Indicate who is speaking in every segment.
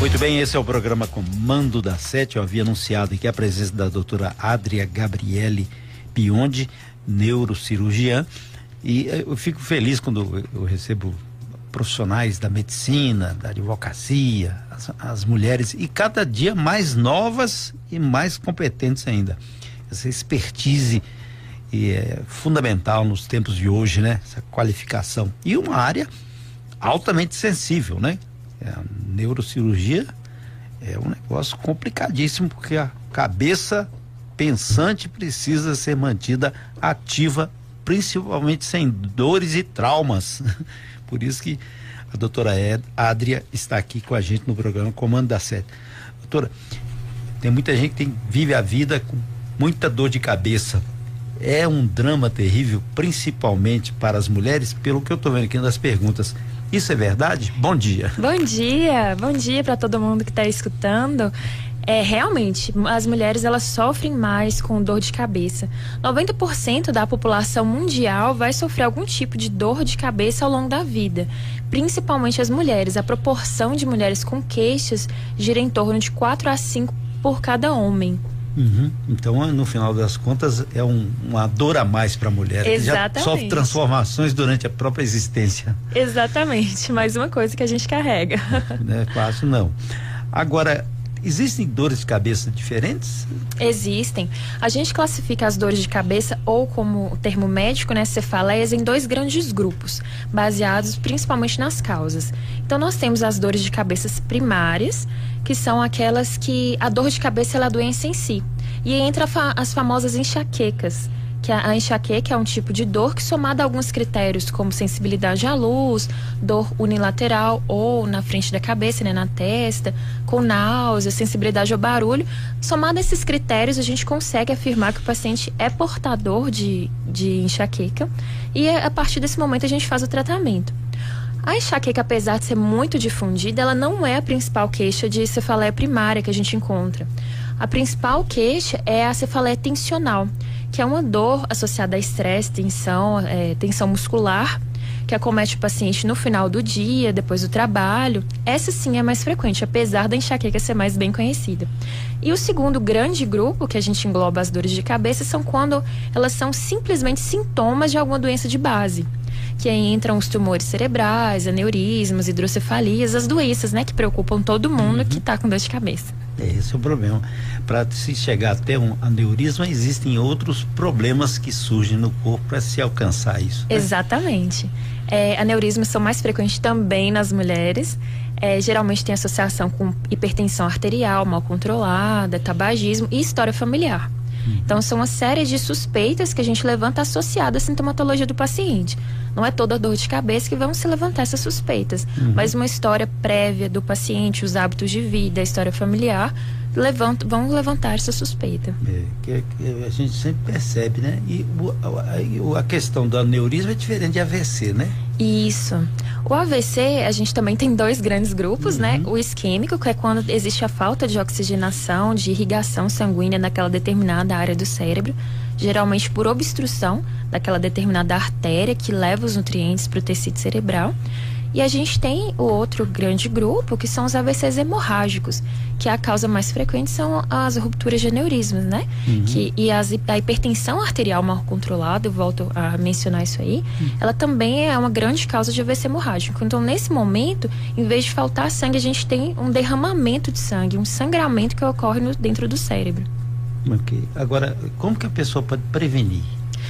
Speaker 1: Muito bem, esse é o programa Comando da Sete. Eu havia anunciado aqui a presença da doutora Adria Gabriele Biondi, neurocirurgiã. E eh, eu fico feliz quando eu recebo profissionais da medicina, da advocacia, as, as mulheres, e cada dia mais novas e mais competentes ainda. Essa expertise é fundamental nos tempos de hoje, né? Essa qualificação. E uma área altamente sensível, né? É, neurocirurgia é um negócio complicadíssimo porque a cabeça pensante precisa ser mantida ativa, principalmente sem dores e traumas. Por isso que a doutora Adria está aqui com a gente no programa Comando da Sete. Doutora, tem muita gente que vive a vida com muita dor de cabeça. É um drama terrível, principalmente para as mulheres, pelo que eu estou vendo aqui nas perguntas. Isso é verdade? Bom dia.
Speaker 2: Bom dia, bom dia para todo mundo que está escutando. É, realmente, as mulheres elas sofrem mais com dor de cabeça. 90% da população mundial vai sofrer algum tipo de dor de cabeça ao longo da vida. Principalmente as mulheres. A proporção de mulheres com queixas gira em torno de 4 a 5 por cada homem.
Speaker 1: Uhum. Então, no final das contas, é um, uma dor a mais para a mulher.
Speaker 2: Exatamente.
Speaker 1: Que já sofre transformações durante a própria existência.
Speaker 2: Exatamente. Mais uma coisa que a gente carrega.
Speaker 1: Não é fácil, não. Agora, Existem dores de cabeça diferentes?
Speaker 2: Existem. A gente classifica as dores de cabeça, ou como o termo médico, né, cefaleias, em dois grandes grupos, baseados principalmente nas causas. Então, nós temos as dores de cabeça primárias, que são aquelas que a dor de cabeça é a doença em si. E entra as famosas enxaquecas que a enxaqueca é um tipo de dor que, somada a alguns critérios, como sensibilidade à luz, dor unilateral ou na frente da cabeça, né, na testa, com náusea, sensibilidade ao barulho, somado a esses critérios, a gente consegue afirmar que o paciente é portador de, de enxaqueca e a partir desse momento a gente faz o tratamento. A enxaqueca, apesar de ser muito difundida, ela não é a principal queixa de cefaleia primária que a gente encontra. A principal queixa é a cefaleia tensional, que é uma dor associada a estresse, tensão, é, tensão muscular, que acomete o paciente no final do dia, depois do trabalho. Essa sim é mais frequente, apesar da enxaqueca ser mais bem conhecida. E o segundo grande grupo que a gente engloba as dores de cabeça são quando elas são simplesmente sintomas de alguma doença de base que aí entram os tumores cerebrais, aneurismas, hidrocefalias, as doenças, né, que preocupam todo mundo uhum. que está com dor de cabeça.
Speaker 1: Esse é o problema. Para se chegar até um aneurisma, existem outros problemas que surgem no corpo para se alcançar isso.
Speaker 2: Né? Exatamente. É, aneurismas são mais frequentes também nas mulheres. É, geralmente tem associação com hipertensão arterial mal controlada, tabagismo e história familiar. Uhum. Então, são uma série de suspeitas que a gente levanta associadas à sintomatologia do paciente. Não é toda dor de cabeça que vão se levantar essas suspeitas, uhum. mas uma história prévia do paciente, os hábitos de vida, a história familiar, levanta, vão levantar essa suspeita.
Speaker 1: É, que, que, a gente sempre percebe, né? E o, a, a questão do aneurisma é diferente de AVC, né?
Speaker 2: Isso. O AVC, a gente também tem dois grandes grupos, né? uhum. né? O isquêmico, que é quando existe a falta de oxigenação, de irrigação sanguínea naquela determinada área do cérebro, geralmente por obstrução daquela determinada artéria que leva os nutrientes para o tecido cerebral. E a gente tem o outro grande grupo, que são os AVCs hemorrágicos, que a causa mais frequente são as rupturas de aneurismas, né? Uhum. Que, e as, a hipertensão arterial mal controlada, eu volto a mencionar isso aí, uhum. ela também é uma grande causa de AVC hemorrágico. Então, nesse momento, em vez de faltar sangue, a gente tem um derramamento de sangue, um sangramento que ocorre no, dentro do cérebro.
Speaker 1: Ok. Agora, como que a pessoa pode prevenir?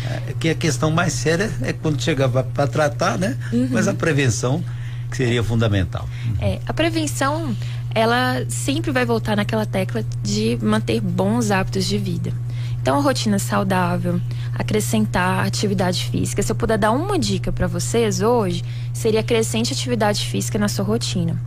Speaker 1: É, que a questão mais séria é quando chega para tratar, né? Uhum. Mas a prevenção que seria fundamental.
Speaker 2: É, a prevenção, ela sempre vai voltar naquela tecla de manter bons hábitos de vida. Então, a rotina saudável, acrescentar atividade física. Se eu puder dar uma dica para vocês hoje, seria acrescente atividade física na sua rotina.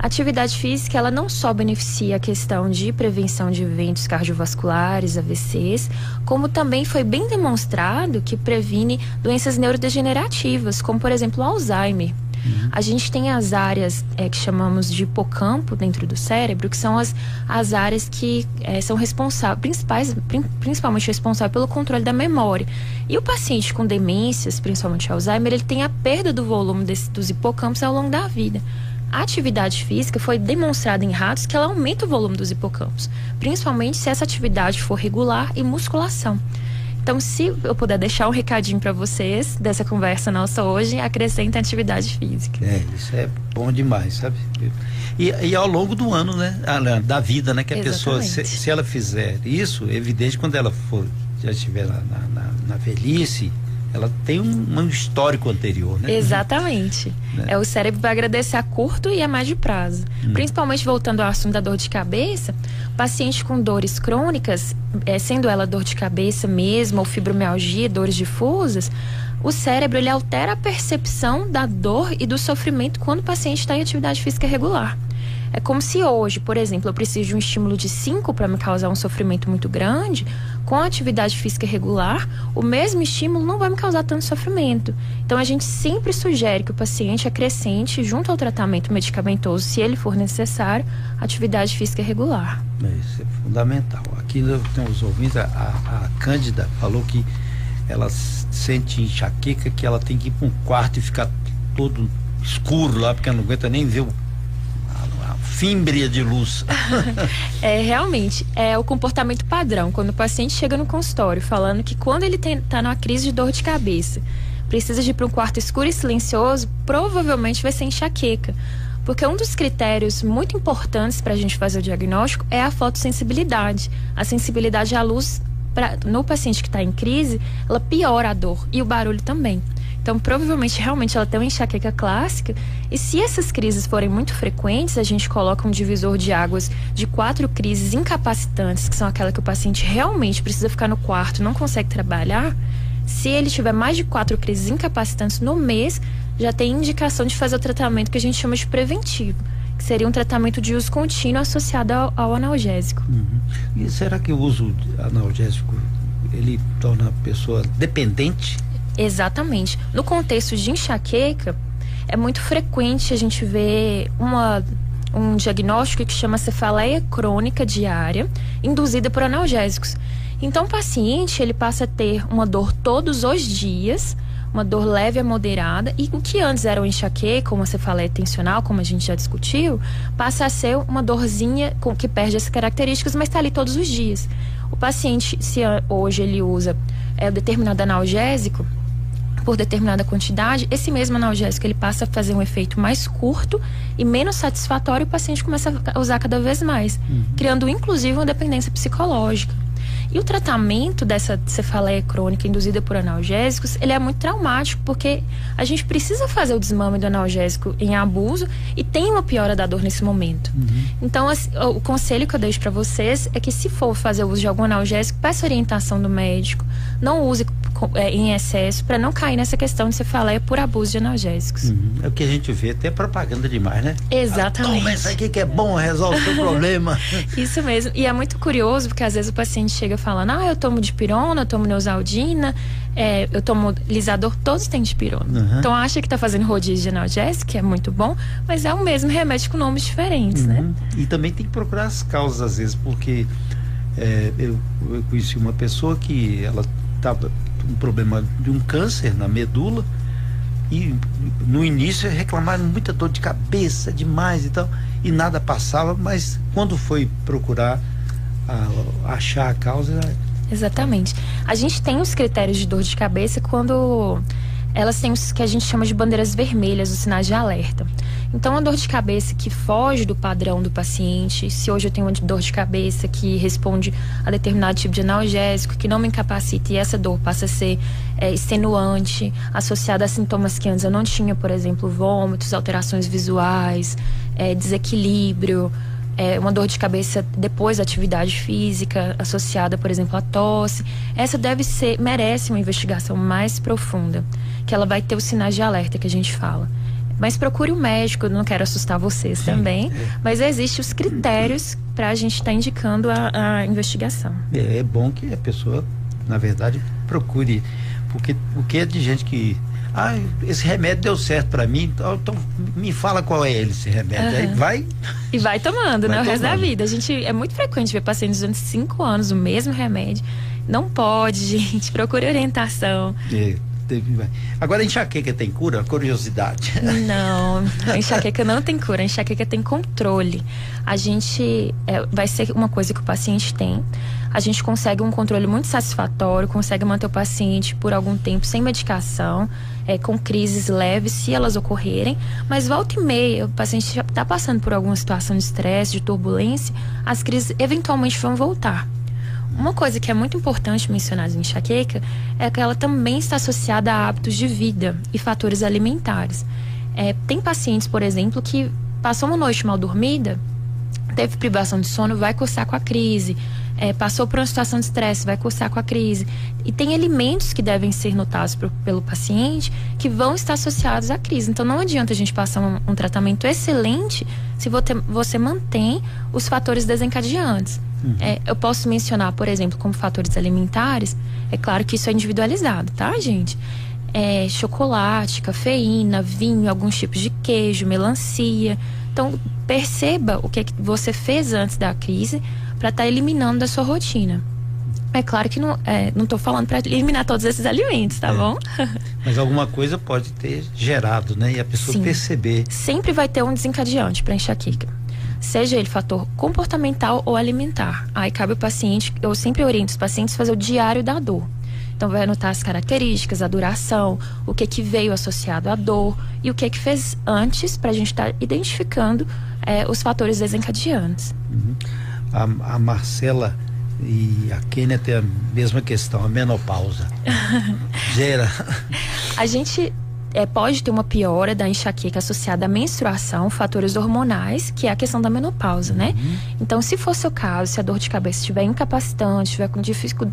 Speaker 2: A atividade física, ela não só beneficia a questão de prevenção de eventos cardiovasculares, AVCs, como também foi bem demonstrado que previne doenças neurodegenerativas, como por exemplo o Alzheimer. Uhum. A gente tem as áreas é, que chamamos de hipocampo dentro do cérebro, que são as, as áreas que é, são responsáveis, principais, principalmente responsáveis pelo controle da memória. E o paciente com demências, principalmente Alzheimer, ele tem a perda do volume desse, dos hipocampos ao longo da vida A atividade física foi demonstrada em ratos que ela aumenta o volume dos hipocampos, principalmente se essa atividade for regular e musculação. Então, se eu puder deixar um recadinho para vocês dessa conversa nossa hoje, acrescenta atividade física.
Speaker 1: É, isso é bom demais, sabe? E, e ao longo do ano, né? Da vida, né? Que a Exatamente. pessoa, se, se, ela fizer isso, é evidente quando ela for, já estiver na, na, na velhice, ela tem um, um histórico anterior, né?
Speaker 2: Exatamente. Né? É o cérebro vai agradecer a curto e a médio prazo. Hum. Principalmente voltando ao assunto da dor de cabeça, paciente com dores crônicas, é, sendo ela dor de cabeça mesmo ou fibromialgia, dores difusas, o cérebro ele altera a percepção da dor e do sofrimento quando o paciente está em atividade física regular. É como se hoje, por exemplo, eu preciso de um estímulo de 5 para me causar um sofrimento muito grande, com atividade física regular, o mesmo estímulo não vai me causar tanto sofrimento. Então a gente sempre sugere que o paciente acrescente, junto ao tratamento medicamentoso, se ele for necessário, atividade física regular.
Speaker 1: Isso é fundamental. Aqui temos ouvintes, a, a, a Cândida falou que ela sente enxaqueca, que ela tem que ir para um quarto e ficar todo escuro lá, porque ela não aguenta nem ver o fímbria de luz.
Speaker 2: é, realmente, é o comportamento padrão. Quando o paciente chega no consultório falando que quando ele está numa crise de dor de cabeça, precisa de ir para um quarto escuro e silencioso, provavelmente vai ser enxaqueca. Porque um dos critérios muito importantes para a gente fazer o diagnóstico é a fotossensibilidade. A sensibilidade à luz pra, no paciente que está em crise, ela piora a dor e o barulho também. Então, provavelmente, realmente, ela tem uma enxaqueca clássica. E se essas crises forem muito frequentes, a gente coloca um divisor de águas de quatro crises incapacitantes, que são aquelas que o paciente realmente precisa ficar no quarto, não consegue trabalhar. Se ele tiver mais de quatro crises incapacitantes no mês, já tem indicação de fazer o tratamento que a gente chama de preventivo, que seria um tratamento de uso contínuo associado ao, ao analgésico.
Speaker 1: Uhum. E será que o uso analgésico ele torna a pessoa dependente?
Speaker 2: Exatamente. No contexto de enxaqueca, é muito frequente a gente ver uma, um diagnóstico que chama cefaleia crônica diária, induzida por analgésicos. Então, o paciente ele passa a ter uma dor todos os dias, uma dor leve a moderada, e o que antes era uma enxaqueca, uma cefaleia tensional, como a gente já discutiu, passa a ser uma dorzinha com, que perde essas características, mas está ali todos os dias. O paciente, se hoje ele usa é, determinado analgésico, por determinada quantidade, esse mesmo analgésico ele passa a fazer um efeito mais curto e menos satisfatório e o paciente começa a usar cada vez mais, uhum. criando inclusive uma dependência psicológica. E o tratamento dessa cefaleia crônica induzida por analgésicos, ele é muito traumático, porque a gente precisa fazer o desmame do analgésico em abuso e tem uma piora da dor nesse momento. Uhum. Então, o conselho que eu deixo para vocês é que se for fazer uso de algum analgésico, peça orientação do médico, não use em excesso para não cair nessa questão de cefaleia por abuso de analgésicos.
Speaker 1: Uhum. É o que a gente vê, até propaganda demais, né?
Speaker 2: Exatamente.
Speaker 1: Toma isso aqui que é bom, resolve o seu problema.
Speaker 2: isso mesmo. E é muito curioso porque às vezes o paciente chega falando: ah, eu tomo dipirona, eu tomo neosaldina, é, eu tomo lisador, todos têm dipirona. Uhum. Então acha que está fazendo rodízio de analgésico, que é muito bom, mas é o mesmo remédio com nomes diferentes, né? uhum. né?
Speaker 1: E também tem que procurar as causas às vezes, porque é, eu, eu conheci uma pessoa que ela estava um problema de um câncer na medula e no início reclamaram muita dor de cabeça demais e tal e nada passava mas quando foi procurar a, achar a causa
Speaker 2: exatamente. A gente tem os critérios de dor de cabeça quando elas têm os que a gente chama de bandeiras vermelhas, os sinais de alerta. Então, a dor de cabeça que foge do padrão do paciente, se hoje eu tenho uma dor de cabeça que responde a determinado tipo de analgésico, que não me incapacita e essa dor passa a ser é, extenuante, associada a sintomas que antes eu não tinha, por exemplo, vômitos, alterações visuais, é, desequilíbrio, é, uma dor de cabeça depois da atividade física, associada, por exemplo, à tosse. Essa deve ser, merece uma investigação mais profunda, que ela vai ter os sinais de alerta que a gente fala. Mas procure um médico, não quero assustar vocês Sim, também, é. mas existem os critérios para a gente estar tá indicando a, a investigação.
Speaker 1: É, é bom que a pessoa, na verdade, procure, porque o que é de gente que ah, esse remédio deu certo para mim, então, então, me fala qual é ele, esse remédio. Uhum. Aí vai.
Speaker 2: E vai tomando, vai né? Tomando. O resto da vida. A gente é muito frequente ver pacientes durante cinco anos o mesmo remédio. Não pode, gente. Procure orientação.
Speaker 1: É, Agora, a enxaqueca tem cura? Curiosidade.
Speaker 2: Não, a enxaqueca não tem cura, a enxaqueca tem controle. A gente. É, vai ser uma coisa que o paciente tem. A gente consegue um controle muito satisfatório, consegue manter o paciente por algum tempo sem medicação, é, com crises leves, se elas ocorrerem. Mas volta e meia, o paciente está passando por alguma situação de estresse, de turbulência, as crises eventualmente vão voltar. Uma coisa que é muito importante mencionar em enxaqueca é que ela também está associada a hábitos de vida e fatores alimentares. É, tem pacientes, por exemplo, que passou uma noite mal dormida, teve privação de sono, vai cursar com a crise. É, passou por uma situação de estresse, vai cursar com a crise. E tem alimentos que devem ser notados pro, pelo paciente que vão estar associados à crise. Então não adianta a gente passar um, um tratamento excelente se você, você mantém os fatores desencadeantes. Uhum. É, eu posso mencionar, por exemplo, como fatores alimentares, é claro que isso é individualizado, tá, gente? É, chocolate, cafeína, vinho, alguns tipos de queijo, melancia. Então, perceba o que, é que você fez antes da crise para estar tá eliminando da sua rotina. É claro que não é, não estou falando para eliminar todos esses alimentos, tá é. bom?
Speaker 1: Mas alguma coisa pode ter gerado, né? E a pessoa Sim. perceber.
Speaker 2: Sempre vai ter um desencadeante para enxaqueca seja ele fator comportamental ou alimentar. Aí cabe o paciente, eu sempre oriento os pacientes a fazer o diário da dor. Então vai anotar as características, a duração, o que que veio associado à dor e o que que fez antes para a gente estar tá identificando é, os fatores desencadeantes.
Speaker 1: Uhum. A, a, Marcela e a Kênia têm a mesma questão, a menopausa. Gera.
Speaker 2: A gente é, pode ter uma piora da enxaqueca associada à menstruação, fatores hormonais, que é a questão da menopausa, né? Uhum. Então, se for seu caso, se a dor de cabeça estiver incapacitante, estiver com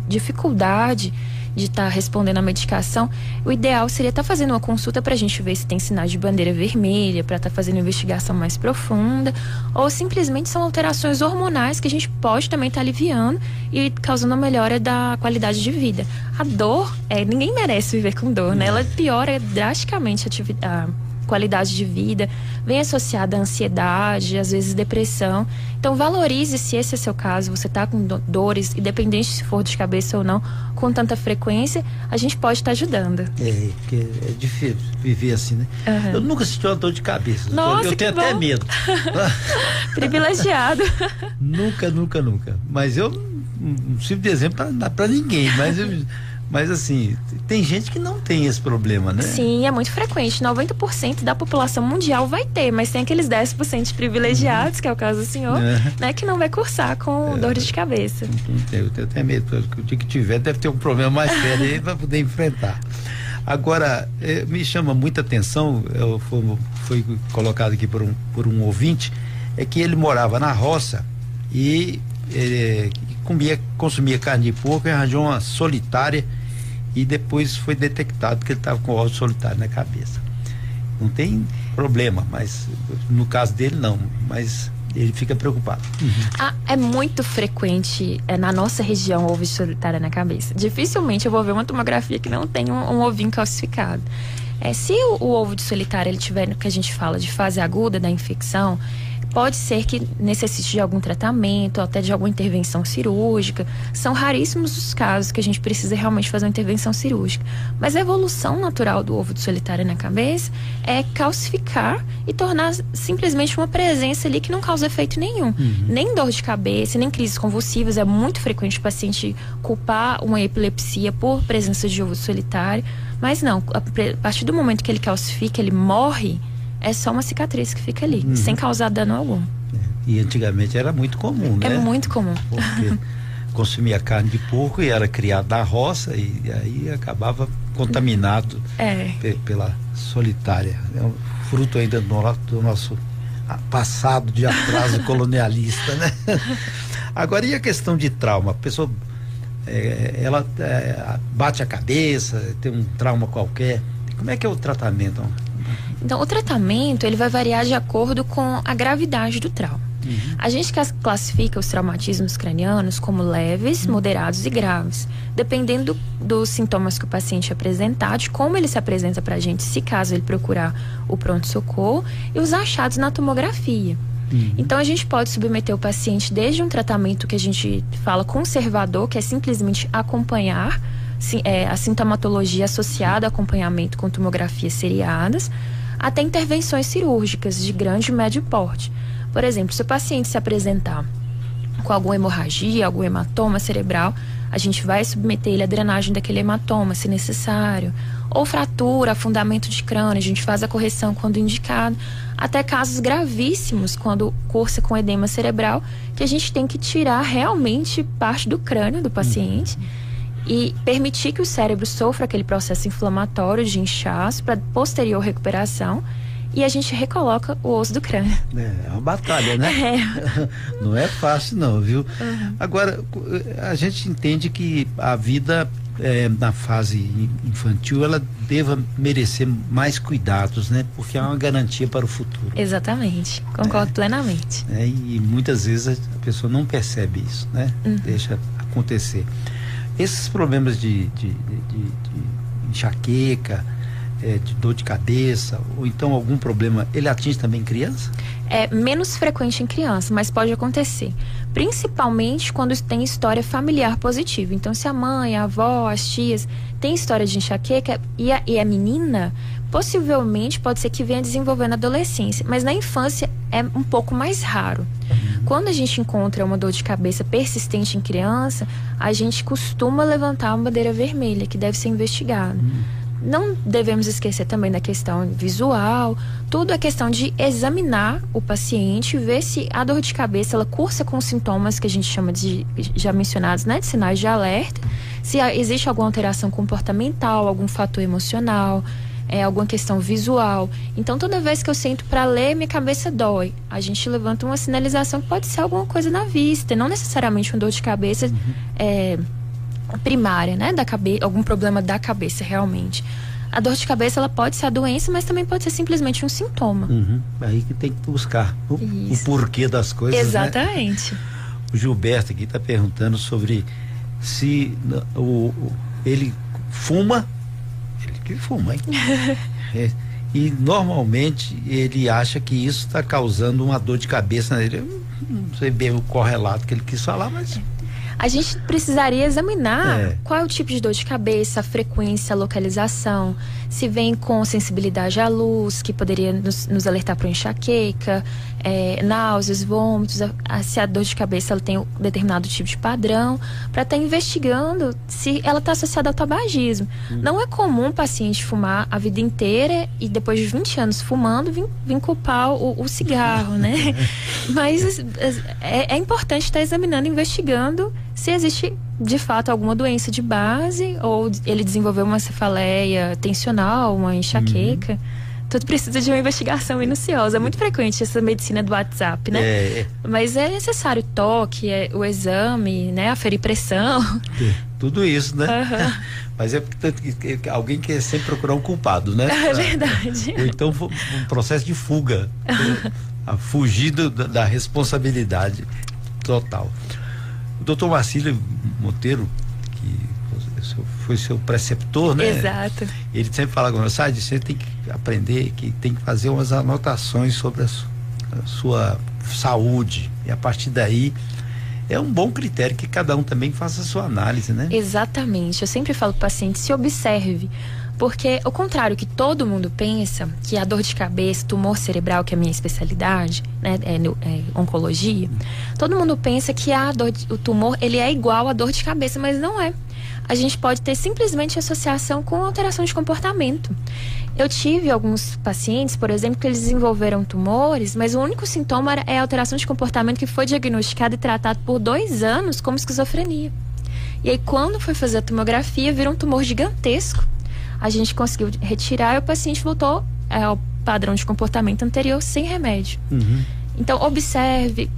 Speaker 2: dificuldade de estar tá respondendo à medicação, o ideal seria estar tá fazendo uma consulta para a gente ver se tem sinais de bandeira vermelha, para estar tá fazendo investigação mais profunda, ou simplesmente são alterações hormonais que a gente pode também estar tá aliviando e causando uma melhora da qualidade de vida. A dor, é, ninguém merece viver com dor, né? Ela piora drasticamente a atividade qualidade de vida, vem associada à ansiedade, às vezes depressão. Então valorize se esse é seu caso, você está com dores, independente se for de cabeça ou não, com tanta frequência, a gente pode estar tá ajudando.
Speaker 1: É, porque é difícil viver assim, né? Uhum. Eu nunca senti uma dor de cabeça.
Speaker 2: Nossa,
Speaker 1: eu tenho até medo.
Speaker 2: Privilegiado.
Speaker 1: nunca, nunca, nunca. Mas eu não sirvo de exemplo para ninguém, mas eu mas assim, tem gente que não tem esse problema, né?
Speaker 2: Sim, é muito frequente. 90% da população mundial vai ter, mas tem aqueles 10% privilegiados, uhum. que é o caso do senhor, é. né, que não vai cursar com é. dores de cabeça.
Speaker 1: Eu tenho até medo, porque o dia que tiver deve ter um problema mais sério aí para poder enfrentar. Agora, eh, me chama muita atenção, eu, foi, foi colocado aqui por um, por um ouvinte, é que ele morava na roça e ele comia, consumia carne de porco e arranjou uma solitária e depois foi detectado que ele estava com ódio solitário na cabeça. Não tem problema, mas no caso dele não, mas ele fica preocupado.
Speaker 2: Uhum. Ah, é muito frequente é, na nossa região ovo solitário na cabeça. Dificilmente eu vou ver uma tomografia que não tem um, um ovinho calcificado. É, se o, o, ovo de solitário ele tiver no que a gente fala de fase aguda da infecção, Pode ser que necessite de algum tratamento, até de alguma intervenção cirúrgica. São raríssimos os casos que a gente precisa realmente fazer uma intervenção cirúrgica. Mas a evolução natural do ovo de solitária na cabeça é calcificar e tornar simplesmente uma presença ali que não causa efeito nenhum. Uhum. Nem dor de cabeça, nem crises convulsivas. É muito frequente o paciente culpar uma epilepsia por presença de ovo solitário. Mas não, a partir do momento que ele calcifica, ele morre é só uma cicatriz que fica ali, uhum. sem causar dano algum.
Speaker 1: E antigamente era muito comum,
Speaker 2: é
Speaker 1: né?
Speaker 2: É muito comum.
Speaker 1: Porque consumia carne de porco e era criado na roça e aí acabava contaminado é. pela solitária. É um fruto ainda do, do nosso passado de atraso colonialista, né? Agora, e a questão de trauma? A pessoa é, ela é, bate a cabeça, tem um trauma qualquer. Como é que é o tratamento?
Speaker 2: Então, o tratamento ele vai variar de acordo com a gravidade do trauma. Uhum. A gente classifica os traumatismos cranianos como leves, uhum. moderados e graves, dependendo dos sintomas que o paciente apresentar, de como ele se apresenta para a gente, se caso ele procurar o pronto-socorro, e os achados na tomografia. Uhum. Então a gente pode submeter o paciente desde um tratamento que a gente fala conservador, que é simplesmente acompanhar é, a sintomatologia associada acompanhamento com tomografias seriadas, até intervenções cirúrgicas de grande e médio porte. Por exemplo, se o paciente se apresentar com alguma hemorragia, algum hematoma cerebral, a gente vai submeter ele à drenagem daquele hematoma, se necessário. Ou fratura, afundamento de crânio, a gente faz a correção quando indicado. Até casos gravíssimos, quando cursa com edema cerebral, que a gente tem que tirar realmente parte do crânio do paciente. Uhum e permitir que o cérebro sofra aquele processo inflamatório de inchaço para posterior recuperação e a gente recoloca o osso do crânio.
Speaker 1: É, é uma batalha, né? É. Não é fácil não, viu? Uhum. Agora, a gente entende que a vida é, na fase infantil ela deva merecer mais cuidados, né? Porque é uma garantia para o futuro.
Speaker 2: Exatamente, concordo é, plenamente.
Speaker 1: É, e muitas vezes a pessoa não percebe isso, né? Uhum. Deixa acontecer. Esses problemas de, de, de, de enxaqueca, é, de dor de cabeça, ou então algum problema, ele atinge também criança?
Speaker 2: É menos frequente em criança, mas pode acontecer. Principalmente quando tem história familiar positiva. Então, se a mãe, a avó, as tias têm história de enxaqueca e a, e a menina, possivelmente pode ser que venha desenvolvendo na adolescência. Mas na infância é um pouco mais raro. Quando a gente encontra uma dor de cabeça persistente em criança, a gente costuma levantar uma bandeira vermelha que deve ser investigada. Não devemos esquecer também da questão visual, tudo é questão de examinar o paciente, ver se a dor de cabeça ela cursa com sintomas que a gente chama de já mencionados, né, de sinais de alerta, se existe alguma alteração comportamental, algum fator emocional, é, alguma questão visual. Então, toda vez que eu sento para ler, minha cabeça dói. A gente levanta uma sinalização que pode ser alguma coisa na vista, não necessariamente uma dor de cabeça. Uhum. É, primária, né, da cabeça, algum problema da cabeça realmente. A dor de cabeça ela pode ser a doença, mas também pode ser simplesmente um sintoma.
Speaker 1: Uhum. Aí que tem que buscar o, o porquê das coisas.
Speaker 2: Né? Exatamente.
Speaker 1: Né? O Gilberto aqui está perguntando sobre se o, o, ele fuma, ele que fuma, hein? é, e normalmente ele acha que isso está causando uma dor de cabeça nele. não sei bem o correlato que ele quis falar, mas
Speaker 2: a gente precisaria examinar é. qual é o tipo de dor de cabeça, a frequência, a localização, se vem com sensibilidade à luz, que poderia nos, nos alertar para enxaqueca, é, náuseas, vômitos, a, a, se a dor de cabeça ela tem um determinado tipo de padrão, para estar tá investigando se ela está associada ao tabagismo. Hum. Não é comum o paciente fumar a vida inteira e depois de 20 anos fumando, vir, vir culpar o, o cigarro, né? Mas é, é importante estar tá examinando, investigando se existe de fato alguma doença de base ou ele desenvolveu uma cefaleia tensional, uma enxaqueca. Uhum. Tudo precisa de uma investigação minuciosa. É muito frequente essa medicina do WhatsApp, né? É, é. Mas é necessário toque, é, o exame, né? Aferir pressão.
Speaker 1: É, tudo isso, né? Uhum. Mas é porque alguém quer sempre procurar um culpado, né?
Speaker 2: É verdade.
Speaker 1: Ou então um processo de fuga. a fugir da responsabilidade total. O doutor Marcílio Monteiro, que foi seu preceptor, né?
Speaker 2: Exato.
Speaker 1: Ele sempre fala com você, você tem que aprender, que tem que fazer umas anotações sobre a, a sua saúde. E a partir daí é um bom critério que cada um também faça a sua análise, né?
Speaker 2: Exatamente. Eu sempre falo para o paciente, se observe. Porque, ao contrário que todo mundo pensa, que a dor de cabeça, tumor cerebral, que é a minha especialidade, né, é, é oncologia, todo mundo pensa que a dor, o tumor ele é igual à dor de cabeça, mas não é. A gente pode ter simplesmente associação com alteração de comportamento. Eu tive alguns pacientes, por exemplo, que eles desenvolveram tumores, mas o único sintoma é a alteração de comportamento que foi diagnosticado e tratado por dois anos como esquizofrenia. E aí, quando foi fazer a tomografia, virou um tumor gigantesco a gente conseguiu retirar e o paciente voltou é, ao padrão de comportamento anterior sem remédio. Uhum. Então, observe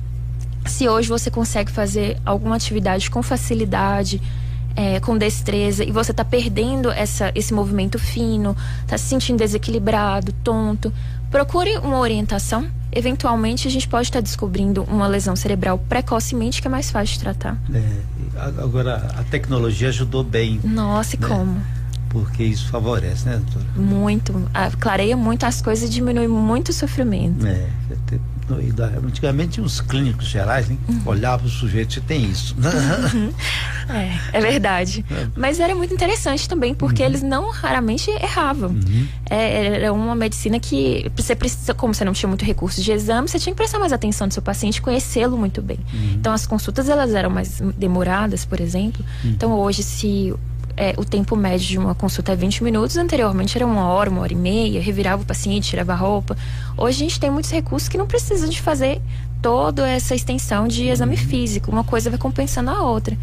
Speaker 2: se hoje você consegue fazer alguma atividade com facilidade, é, com destreza, e você está perdendo essa, esse movimento fino, está se sentindo desequilibrado, tonto. Procure uma orientação. Eventualmente, a gente pode estar tá descobrindo uma lesão cerebral precocemente que é mais fácil de tratar. É,
Speaker 1: agora, a tecnologia ajudou bem.
Speaker 2: Nossa, e né? como?
Speaker 1: Porque isso favorece, né, doutora?
Speaker 2: Muito. Ah, clareia muito as coisas e diminui muito o sofrimento.
Speaker 1: É, Antigamente tinha uns clínicos gerais, hein? Uhum. Olhava o sujeito, você tem isso.
Speaker 2: Uhum. É, é verdade. Mas era muito interessante também, porque uhum. eles não raramente erravam. Uhum. É, era uma medicina que você precisa, como você não tinha muito recurso de exame, você tinha que prestar mais atenção no seu paciente, conhecê-lo muito bem. Uhum. Então as consultas elas eram mais demoradas, por exemplo. Uhum. Então hoje, se é, o tempo médio de uma consulta é 20 minutos, anteriormente era uma hora, uma hora e meia, revirava o paciente, tirava a roupa. Hoje a gente tem muitos recursos que não precisam de fazer toda essa extensão de exame uhum. físico, uma coisa vai compensando a outra.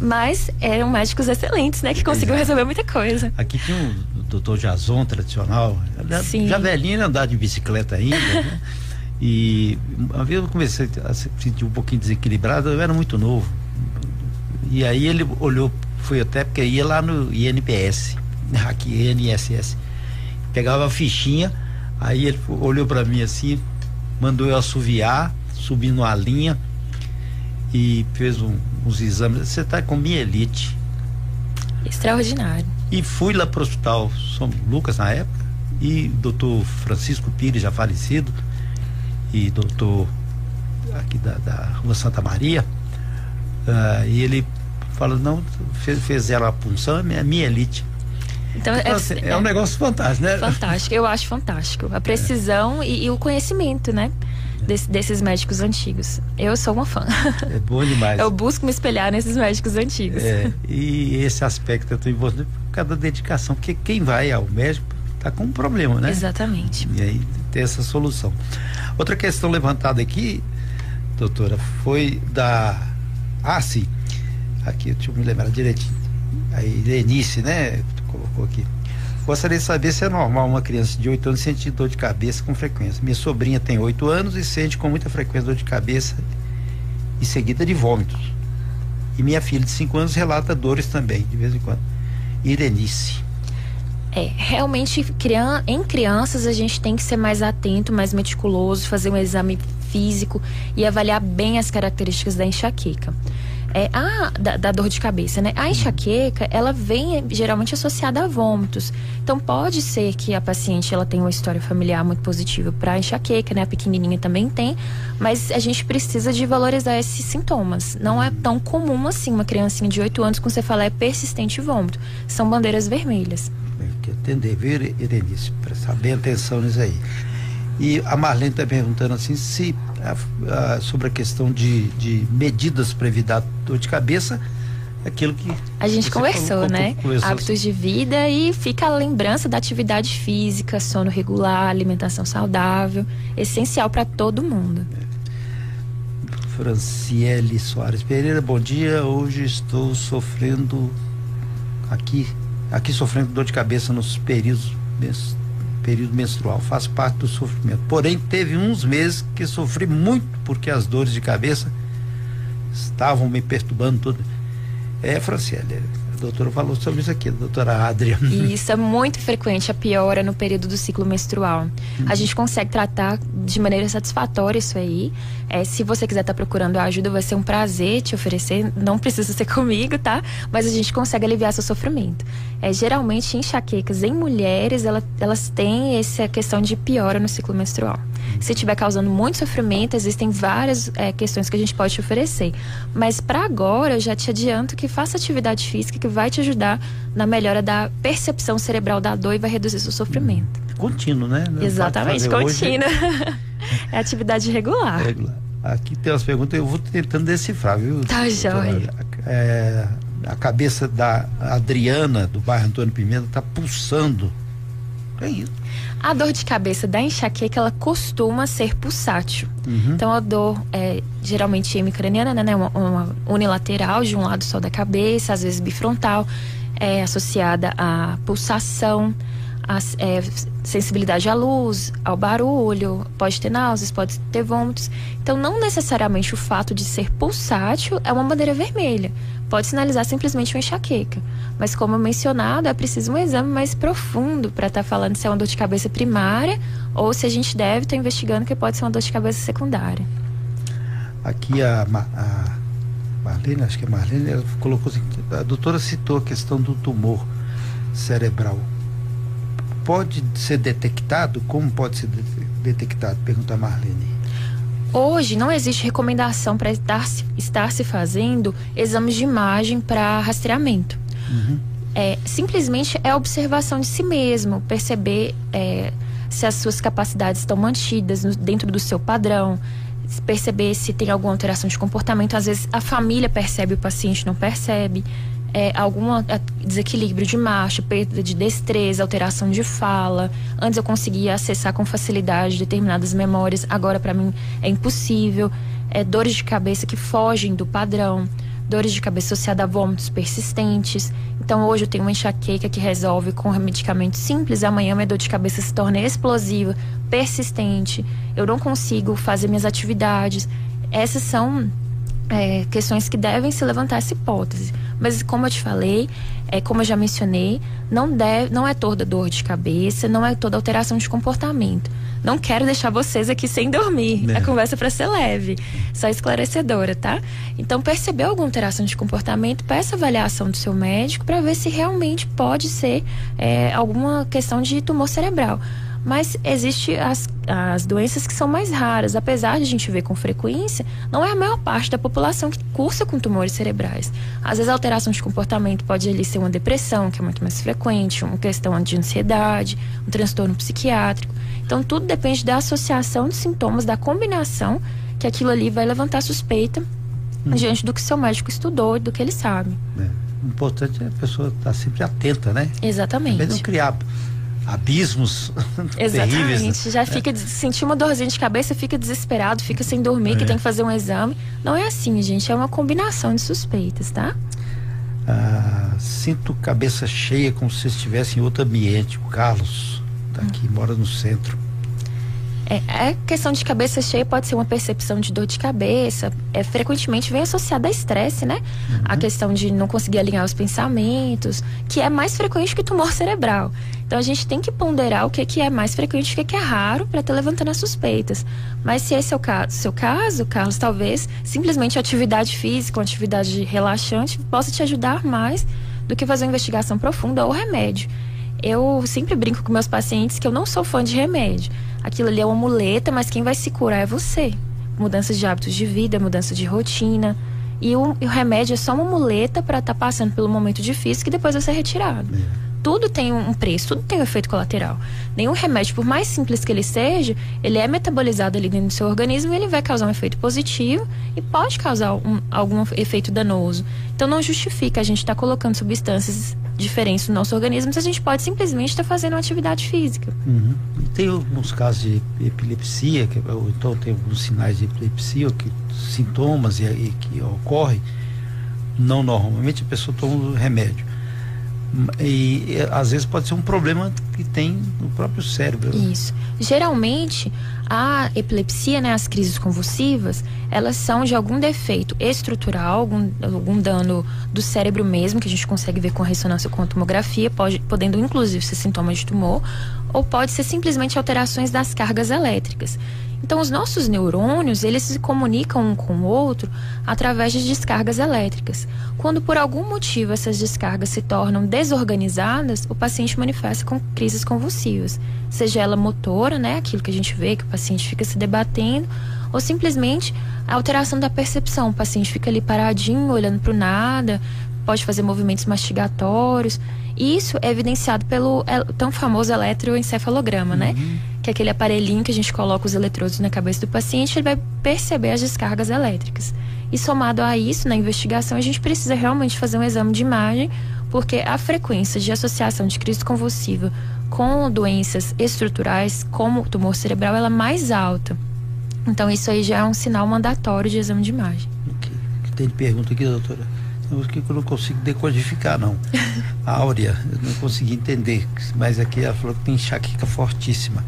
Speaker 2: Mas eram médicos excelentes, né? Que conseguiu Exato. resolver muita coisa.
Speaker 1: Aqui tinha o doutor Jason, tradicional. Sim. Já velhinho, andar de bicicleta ainda, né? E uma vez eu comecei a se sentir um pouquinho desequilibrado, eu era muito novo. E aí ele olhou fui até porque ia lá no INPS, aqui INSS. Pegava a fichinha, aí ele olhou para mim assim, mandou eu assoviar, subir numa linha e fez um, uns exames. Você está com mielite.
Speaker 2: Extraordinário.
Speaker 1: E fui lá para o hospital São Lucas na época, e doutor Francisco Pires, já falecido, e doutor aqui da, da Rua Santa Maria, uh, e ele fala, não, fez, fez ela a punção, é minha elite. Então, então é, assim, é, é, um negócio fantástico, né?
Speaker 2: Fantástico, eu acho fantástico. A precisão é. e, e, o conhecimento, né? Des, desses médicos antigos. Eu sou uma fã.
Speaker 1: É bom demais.
Speaker 2: Eu busco me espelhar nesses médicos antigos.
Speaker 1: É, e esse aspecto é tão importante por causa da dedicação, porque quem vai ao médico está com um problema, né?
Speaker 2: Exatamente.
Speaker 1: E aí tem essa solução. Outra questão levantada aqui, doutora, foi da. Ah, sim Aqui, deixa eu me lembrar direitinho. A Irenice, né? Colocou aqui. Gostaria de saber se é normal uma criança de 8 anos sentir dor de cabeça com frequência. Minha sobrinha tem 8 anos e sente com muita frequência dor de cabeça e seguida de vômitos. E minha filha de 5 anos relata dores também, de vez em quando. Irenice.
Speaker 2: É, realmente em crianças a gente tem que ser mais atento, mais meticuloso, fazer um exame físico e avaliar bem as características da enxaqueca é, a, da, da, dor de cabeça, né? A enxaqueca, ela vem geralmente associada a vômitos. Então, pode ser que a paciente ela tenha uma história familiar muito positiva para enxaqueca, né? A pequenininha também tem, mas a gente precisa de valorizar esses sintomas. Não é tão comum assim uma criancinha de 8 anos com cefaleia persistente e vômito. São bandeiras vermelhas.
Speaker 1: Tem que atender, viu, Irenice? Prestar bem atenção nisso aí. E a Marlene está perguntando assim se a, a, sobre a questão de, de medidas para evitar dor de cabeça, aquilo que
Speaker 2: a gente conversou, falou, né? Conversou Hábitos de vida e fica a lembrança da atividade física, sono regular, alimentação saudável, essencial para todo mundo.
Speaker 1: Franciele Soares Pereira, bom dia. Hoje estou sofrendo aqui, aqui sofrendo dor de cabeça nos períodos período menstrual, faz parte do sofrimento. Porém, teve uns meses que sofri muito porque as dores de cabeça estavam me perturbando tudo. É, Franciele, doutora falou sobre isso aqui, doutora Adria.
Speaker 2: Isso é muito frequente, a piora no período do ciclo menstrual. Uhum. A gente consegue tratar de maneira satisfatória isso aí. É, se você quiser estar tá procurando ajuda, vai ser um prazer te oferecer. Não precisa ser comigo, tá? Mas a gente consegue aliviar seu sofrimento. É, geralmente, enxaquecas em mulheres, ela, elas têm essa questão de piora no ciclo menstrual. Se estiver causando muito sofrimento, existem várias é, questões que a gente pode te oferecer. Mas para agora, eu já te adianto que faça atividade física que vai te ajudar na melhora da percepção cerebral da dor e vai reduzir seu sofrimento.
Speaker 1: Contínuo, né?
Speaker 2: Não Exatamente, contínuo. é atividade regular.
Speaker 1: regular. Aqui tem umas perguntas, eu vou tentando decifrar, viu?
Speaker 2: Tá joia.
Speaker 1: É, a cabeça da Adriana, do bairro Antônio Pimenta, tá pulsando. É isso.
Speaker 2: A dor de cabeça da enxaqueca, ela costuma ser pulsátil. Uhum. Então, a dor é geralmente hemicraniana, né? Uma, uma, unilateral, de um lado só da cabeça, às vezes bifrontal, é associada à pulsação, à é, sensibilidade à luz, ao barulho, pode ter náuseas, pode ter vômitos. Então, não necessariamente o fato de ser pulsátil é uma bandeira vermelha. Pode sinalizar simplesmente uma enxaqueca. Mas, como mencionado, é preciso um exame mais profundo para estar tá falando se é uma dor de cabeça primária ou se a gente deve estar tá investigando que pode ser uma dor de cabeça secundária.
Speaker 1: Aqui a, a Marlene, acho que é Marlene, ela colocou assim, a doutora citou a questão do tumor cerebral. Pode ser detectado? Como pode ser detectado? Pergunta a Marlene.
Speaker 2: Hoje não existe recomendação para estar, estar se fazendo exames de imagem para rastreamento. Uhum. É, simplesmente é observação de si mesmo, perceber é, se as suas capacidades estão mantidas no, dentro do seu padrão, perceber se tem alguma alteração de comportamento. Às vezes a família percebe, o paciente não percebe. É, algum desequilíbrio de marcha, perda de destreza, alteração de fala. Antes eu conseguia acessar com facilidade determinadas memórias, agora para mim é impossível. É, dores de cabeça que fogem do padrão dores de cabeça associadas a vômitos persistentes. Então hoje eu tenho uma enxaqueca que resolve com medicamento simples, amanhã minha dor de cabeça se torna explosiva, persistente. Eu não consigo fazer minhas atividades. Essas são é, questões que devem se levantar essa hipótese. Mas como eu te falei, é, como eu já mencionei, não, deve, não é toda dor de cabeça, não é toda alteração de comportamento. Não quero deixar vocês aqui sem dormir. É. A conversa para ser leve, só esclarecedora, tá? Então, percebeu alguma alteração de comportamento, peça avaliação do seu médico para ver se realmente pode ser é, alguma questão de tumor cerebral. Mas existe as, as doenças que são mais raras. Apesar de a gente ver com frequência, não é a maior parte da população que cursa com tumores cerebrais. Às vezes a alteração de comportamento pode ali ser uma depressão, que é muito mais frequente, uma questão de ansiedade, um transtorno psiquiátrico. Então tudo depende da associação de sintomas, da combinação, que aquilo ali vai levantar suspeita hum. diante do que seu médico estudou e do que ele sabe.
Speaker 1: É. O importante é a pessoa estar sempre atenta, né?
Speaker 2: Exatamente.
Speaker 1: Também não criar abismos
Speaker 2: Exatamente.
Speaker 1: terríveis. Né?
Speaker 2: Já fica, sentir uma dorzinha de cabeça, fica desesperado, fica sem dormir, é. que tem que fazer um exame. Não é assim, gente, é uma combinação de suspeitas, tá?
Speaker 1: Ah, sinto cabeça cheia como se estivesse em outro ambiente. O Carlos tá aqui, hum. mora no centro.
Speaker 2: É, a questão de cabeça cheia pode ser uma percepção de dor de cabeça. É, frequentemente vem associada a estresse, né? Uhum. A questão de não conseguir alinhar os pensamentos, que é mais frequente que tumor cerebral. Então a gente tem que ponderar o que, que é mais frequente e o que, que é raro para estar levantando as suspeitas. Mas se esse é o caso, seu caso, Carlos, talvez simplesmente atividade física, uma atividade relaxante, possa te ajudar mais do que fazer uma investigação profunda ou remédio. Eu sempre brinco com meus pacientes que eu não sou fã de remédio aquilo ali é uma muleta, mas quem vai se curar é você. Mudanças de hábitos de vida, mudança de rotina. E o, o remédio é só uma muleta para estar tá passando pelo momento difícil que depois vai ser retirado. É. Tudo tem um preço, tudo tem um efeito colateral. Nenhum remédio, por mais simples que ele seja, ele é metabolizado ali dentro do seu organismo e ele vai causar um efeito positivo e pode causar um, algum efeito danoso. Então não justifica a gente estar tá colocando substâncias diferentes no nosso organismo se a gente pode simplesmente estar tá fazendo uma atividade física.
Speaker 1: Uhum. Tem alguns casos de epilepsia, que, ou então tem alguns sinais de epilepsia, que, sintomas e, e que ocorrem. Não normalmente a pessoa toma um remédio. E, às vezes pode ser um problema que tem no próprio cérebro.
Speaker 2: Isso. Geralmente, a epilepsia, né, as crises convulsivas, elas são de algum defeito estrutural, algum, algum dano do cérebro mesmo, que a gente consegue ver com ressonância com tomografia, pode, podendo inclusive ser sintomas de tumor, ou pode ser simplesmente alterações das cargas elétricas. Então, os nossos neurônios, eles se comunicam um com o outro através de descargas elétricas. Quando por algum motivo essas descargas se tornam desorganizadas, o paciente manifesta com crises convulsivas, seja ela motora, né, aquilo que a gente vê que o paciente fica se debatendo, ou simplesmente a alteração da percepção, o paciente fica ali paradinho, olhando para o nada, pode fazer movimentos mastigatórios. Isso é evidenciado pelo tão famoso eletroencefalograma, né? uhum. né? Que é aquele aparelhinho que a gente coloca os eletrodos na cabeça do paciente, ele vai perceber as descargas elétricas. E somado a isso, na investigação, a gente precisa realmente fazer um exame de imagem, porque a frequência de associação de crise convulsiva com doenças estruturais, como o tumor cerebral, ela é mais alta. Então, isso aí já é um sinal mandatório de exame de imagem.
Speaker 1: Okay. Tem pergunta aqui, doutora? Que eu não consigo decodificar, não. A Áurea, eu não consegui entender, mas aqui ela falou que tem enxaqueca fortíssima.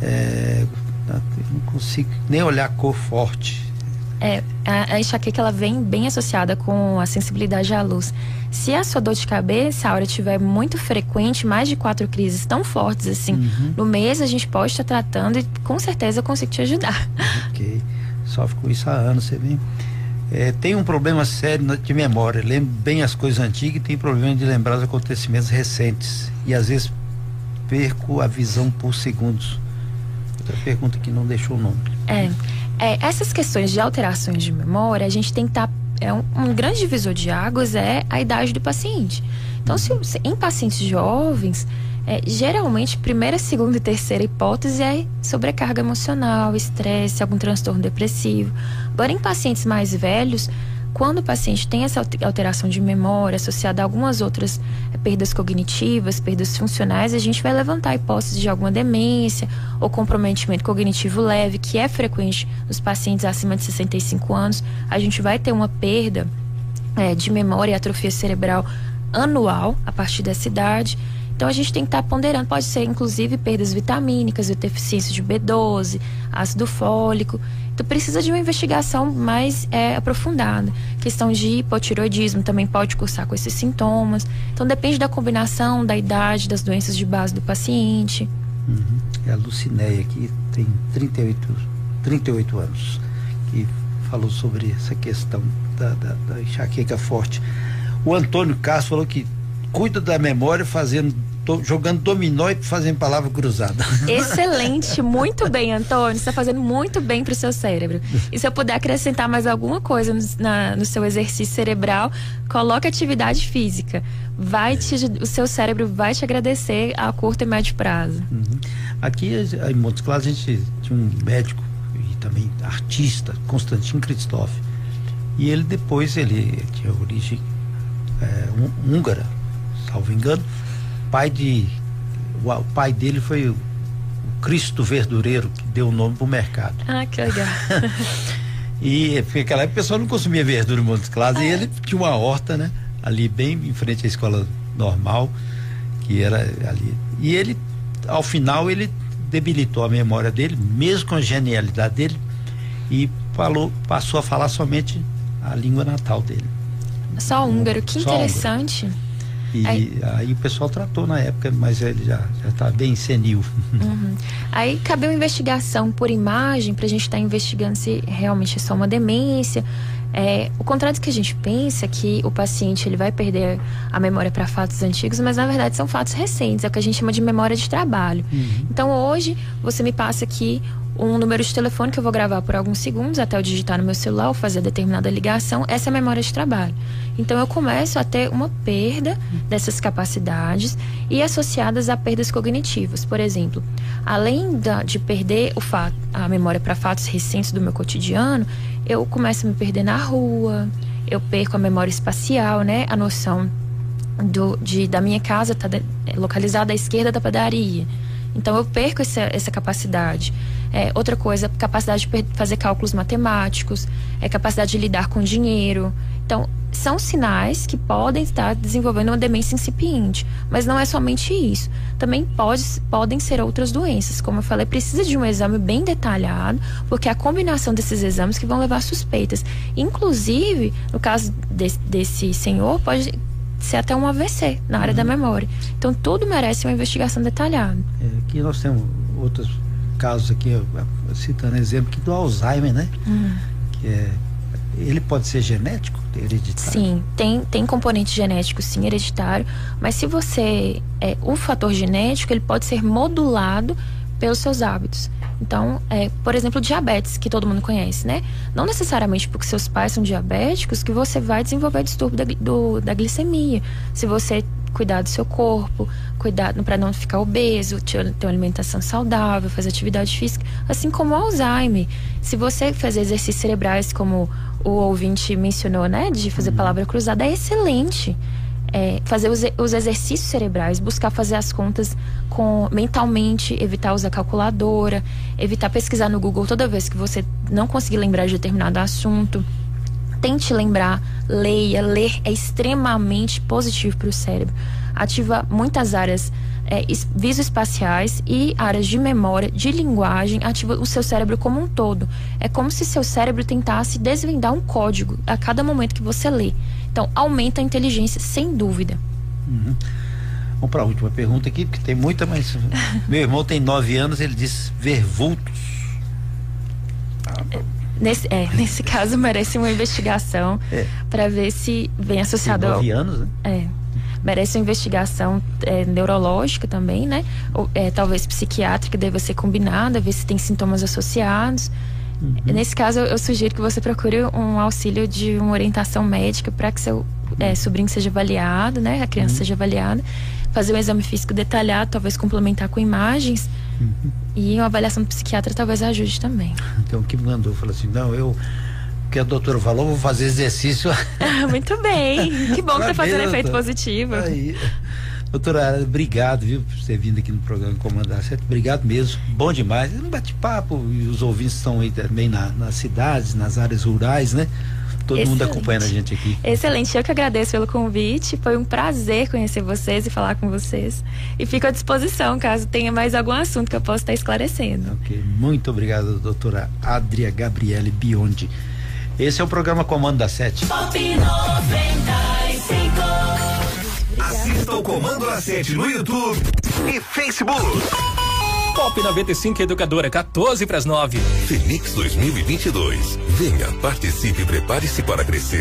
Speaker 1: É, eu não consigo nem olhar a cor forte.
Speaker 2: É, a, a enxaqueca ela vem bem associada com a sensibilidade à luz. Se a sua dor de cabeça, a hora estiver muito frequente, mais de quatro crises tão fortes assim, uhum. no mês a gente pode estar tratando e com certeza eu consigo te ajudar.
Speaker 1: Ok. Sofre com isso há anos, você vem. É, tem um problema sério de memória, lembro bem as coisas antigas e tem problema de lembrar os acontecimentos recentes. E às vezes perco a visão por segundos. Outra pergunta que não deixou o nome.
Speaker 2: É. É, essas questões de alterações de memória, a gente tem que estar. Tá, é um, um, grande divisor de águas é a idade do paciente. Então, se, em pacientes jovens, é, geralmente, primeira, segunda e terceira hipótese é sobrecarga emocional, estresse, algum transtorno depressivo. Agora, em pacientes mais velhos, quando o paciente tem essa alteração de memória associada a algumas outras eh, perdas cognitivas, perdas funcionais, a gente vai levantar a hipótese de alguma demência ou comprometimento cognitivo leve, que é frequente nos pacientes acima de 65 anos. A gente vai ter uma perda é, de memória e atrofia cerebral anual a partir dessa idade. Então a gente tem que estar tá ponderando, pode ser inclusive perdas vitamínicas, deficiência de B12, ácido fólico. Então precisa de uma investigação mais é, aprofundada. Questão de hipotiroidismo também pode cursar com esses sintomas. Então depende da combinação, da idade, das doenças de base do paciente.
Speaker 1: Uhum. É a Lucinéia que tem 38, 38 anos, que falou sobre essa questão da, da, da enxaqueca forte. O Antônio Castro falou que cuida da memória fazendo jogando dominó e fazendo palavra cruzada.
Speaker 2: Excelente, muito bem, Antônio. Você está fazendo muito bem para o seu cérebro. E se eu puder acrescentar mais alguma coisa no, na, no seu exercício cerebral, coloque atividade física. Vai te, o seu cérebro vai te agradecer a curto e médio prazo.
Speaker 1: Uhum. Aqui em Montes Claros a gente tinha um médico e também artista, Constantin Christoph. E ele depois ele tinha origem é, húngara, salvo engano pai de. O, pai dele foi o, o Cristo Verdureiro, que deu o nome para o mercado.
Speaker 2: Ah, que legal.
Speaker 1: e porque naquela época o pessoal não consumia verdura em Montes Claros, ah, e ele tinha uma horta, né? Ali bem em frente à escola normal, que era ali. E ele, ao final, ele debilitou a memória dele, mesmo com a genialidade dele, e falou, passou a falar somente a língua natal dele.
Speaker 2: Só húngaro, que Só interessante. Húngaro.
Speaker 1: E aí, aí, o pessoal tratou na época, mas ele já está bem senil.
Speaker 2: Uhum. Aí cabe uma investigação por imagem para a gente estar tá investigando se realmente é só uma demência. É, o contrário do que a gente pensa é que o paciente ele vai perder a memória para fatos antigos, mas na verdade são fatos recentes, é o que a gente chama de memória de trabalho. Uhum. Então hoje você me passa aqui um número de telefone que eu vou gravar por alguns segundos até eu digitar no meu celular ou fazer determinada ligação, essa é a memória de trabalho. Então eu começo a ter uma perda dessas capacidades e associadas a perdas cognitivas. Por exemplo, além da, de perder o fato, a memória para fatos recentes do meu cotidiano, eu começo a me perder na rua, eu perco a memória espacial, né? A noção do, de, da minha casa está localizada à esquerda da padaria. Então eu perco essa, essa capacidade. É, outra coisa, capacidade de fazer cálculos matemáticos, é capacidade de lidar com dinheiro. Então, são sinais que podem estar desenvolvendo uma demência incipiente, mas não é somente isso. Também pode, podem ser outras doenças. Como eu falei, precisa de um exame bem detalhado, porque é a combinação desses exames que vão levar a suspeitas. Inclusive, no caso de, desse senhor, pode ser até um AVC na área uhum. da memória. Então, tudo merece uma investigação detalhada.
Speaker 1: É, aqui nós temos outros casos aqui, citando exemplo aqui do Alzheimer, né? Uhum. Que é, ele pode ser genético, hereditário?
Speaker 2: Sim, tem, tem componente genético, sim, hereditário. Mas se você. É, o fator genético, ele pode ser modulado pelos seus hábitos. Então, é, por exemplo, diabetes, que todo mundo conhece, né? Não necessariamente porque seus pais são diabéticos que você vai desenvolver distúrbio da, do, da glicemia. Se você cuidar do seu corpo, cuidar para não ficar obeso, ter uma alimentação saudável, fazer atividade física, assim como o Alzheimer. Se você fazer exercícios cerebrais, como o ouvinte mencionou, né, de fazer uhum. palavra cruzada, é excelente. É, fazer os, os, exercícios cerebrais, buscar fazer as contas com mentalmente, evitar usar calculadora, evitar pesquisar no Google toda vez que você não conseguir lembrar de determinado assunto. Tente lembrar, leia. Ler é extremamente positivo para o cérebro. Ativa muitas áreas é, visoespaciais e áreas de memória, de linguagem, ativa o seu cérebro como um todo. É como se seu cérebro tentasse desvendar um código a cada momento que você lê. Então, aumenta a inteligência, sem dúvida.
Speaker 1: Uhum. Vamos para a última pergunta aqui, porque tem muita, mas meu irmão tem nove anos, ele diz ver vultos.
Speaker 2: Ah, Nesse, é, nesse caso merece uma investigação é. para ver se vem associado
Speaker 1: Tem nove anos, né?
Speaker 2: É. Merece uma investigação é, neurológica também, né? Ou, é, talvez psiquiátrica deva ser combinada, ver se tem sintomas associados. Uhum. Nesse caso, eu sugiro que você procure um auxílio de uma orientação médica para que seu é, sobrinho seja avaliado, né? A criança uhum. seja avaliada, fazer um exame físico detalhado, talvez complementar com imagens. Uhum. E uma avaliação do psiquiatra talvez ajude também.
Speaker 1: Então, o que mandou falou assim: não, eu que a doutora falou, vou fazer exercício.
Speaker 2: Muito bem. Que bom que tá fazendo efeito positivo.
Speaker 1: Aí. Doutora, obrigado, viu, por ter vindo aqui no programa Comandar Certo. Obrigado mesmo. Bom demais. Um bate-papo e os ouvintes estão aí também na, nas cidades, nas áreas rurais, né? Todo Excelente. mundo acompanhando a gente aqui.
Speaker 2: Excelente, eu que agradeço pelo convite. Foi um prazer conhecer vocês e falar com vocês. E fico à disposição caso tenha mais algum assunto que eu possa estar esclarecendo.
Speaker 1: Ok, muito obrigado, doutora Adria Gabriele Biondi. Esse é o programa Comando da Sete. Pop 95.
Speaker 3: Assista o Comando da Sete no YouTube e Facebook.
Speaker 4: Pop 95 Educadora, 14 para as 9.
Speaker 3: Feliz 2022. Venha, participe e prepare-se para crescer.